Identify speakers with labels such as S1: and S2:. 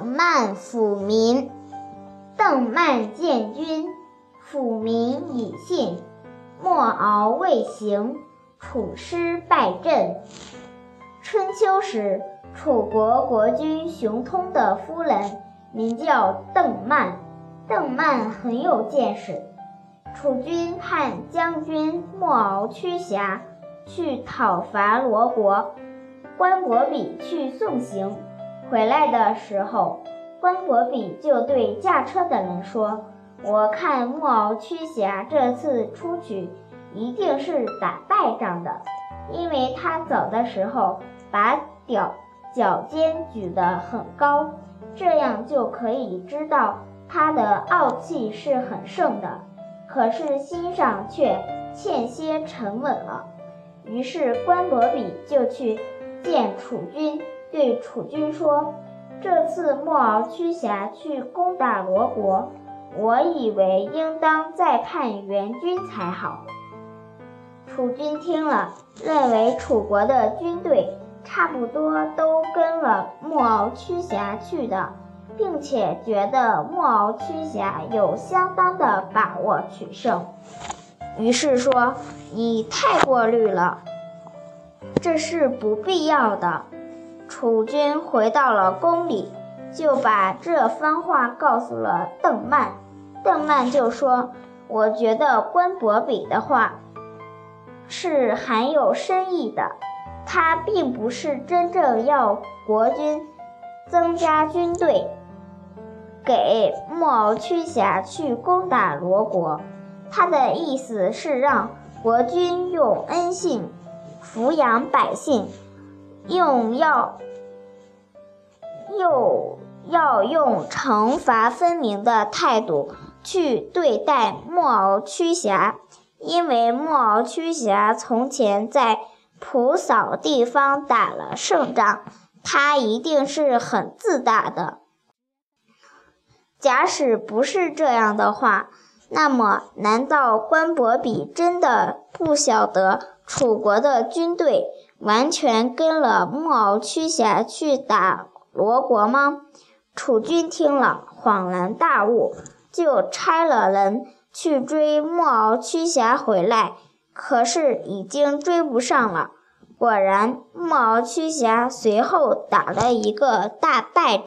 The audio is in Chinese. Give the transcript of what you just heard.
S1: 邓曼抚民。邓曼见君，抚民以信。莫敖未行，楚师败阵。春秋时，楚国国君熊通的夫人名叫邓曼，邓曼很有见识。楚军派将军莫敖驱侠去讨伐罗国，关伯比去送行。回来的时候，关伯比就对驾车的人说：“我看莫敖驱侠这次出去一定是打败仗的，因为他走的时候把脚脚尖举得很高，这样就可以知道他的傲气是很盛的。”可是心上却欠些沉稳了。于是关伯比就去见楚军，对楚军说：“这次莫敖驱侠去攻打罗国，我以为应当再派援军才好。”楚军听了，认为楚国的军队差不多都跟了莫敖驱侠去的。并且觉得莫敖驱侠有相当的把握取胜，于是说：“你太过虑了，这是不必要的。”楚军回到了宫里，就把这番话告诉了邓曼。邓曼就说：“我觉得关伯比的话是含有深意的，他并不是真正要国君增加军队。”给莫敖驱侠去攻打罗国，他的意思是让国君用恩信抚养百姓，用要又要用惩罚分明的态度去对待莫敖驱侠，因为莫敖驱侠从前在蒲扫地方打了胜仗，他一定是很自大的。假使不是这样的话，那么难道关伯比真的不晓得楚国的军队完全跟了莫敖驱侠去打罗国吗？楚军听了，恍然大悟，就差了人去追莫敖驱侠回来，可是已经追不上了。果然，莫敖驱侠随后打了一个大败仗。